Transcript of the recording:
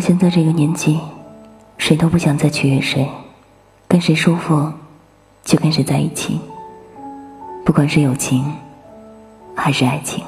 现在这个年纪谁都不想再取悦谁跟谁舒服就跟谁在一起不管是友情还是爱情。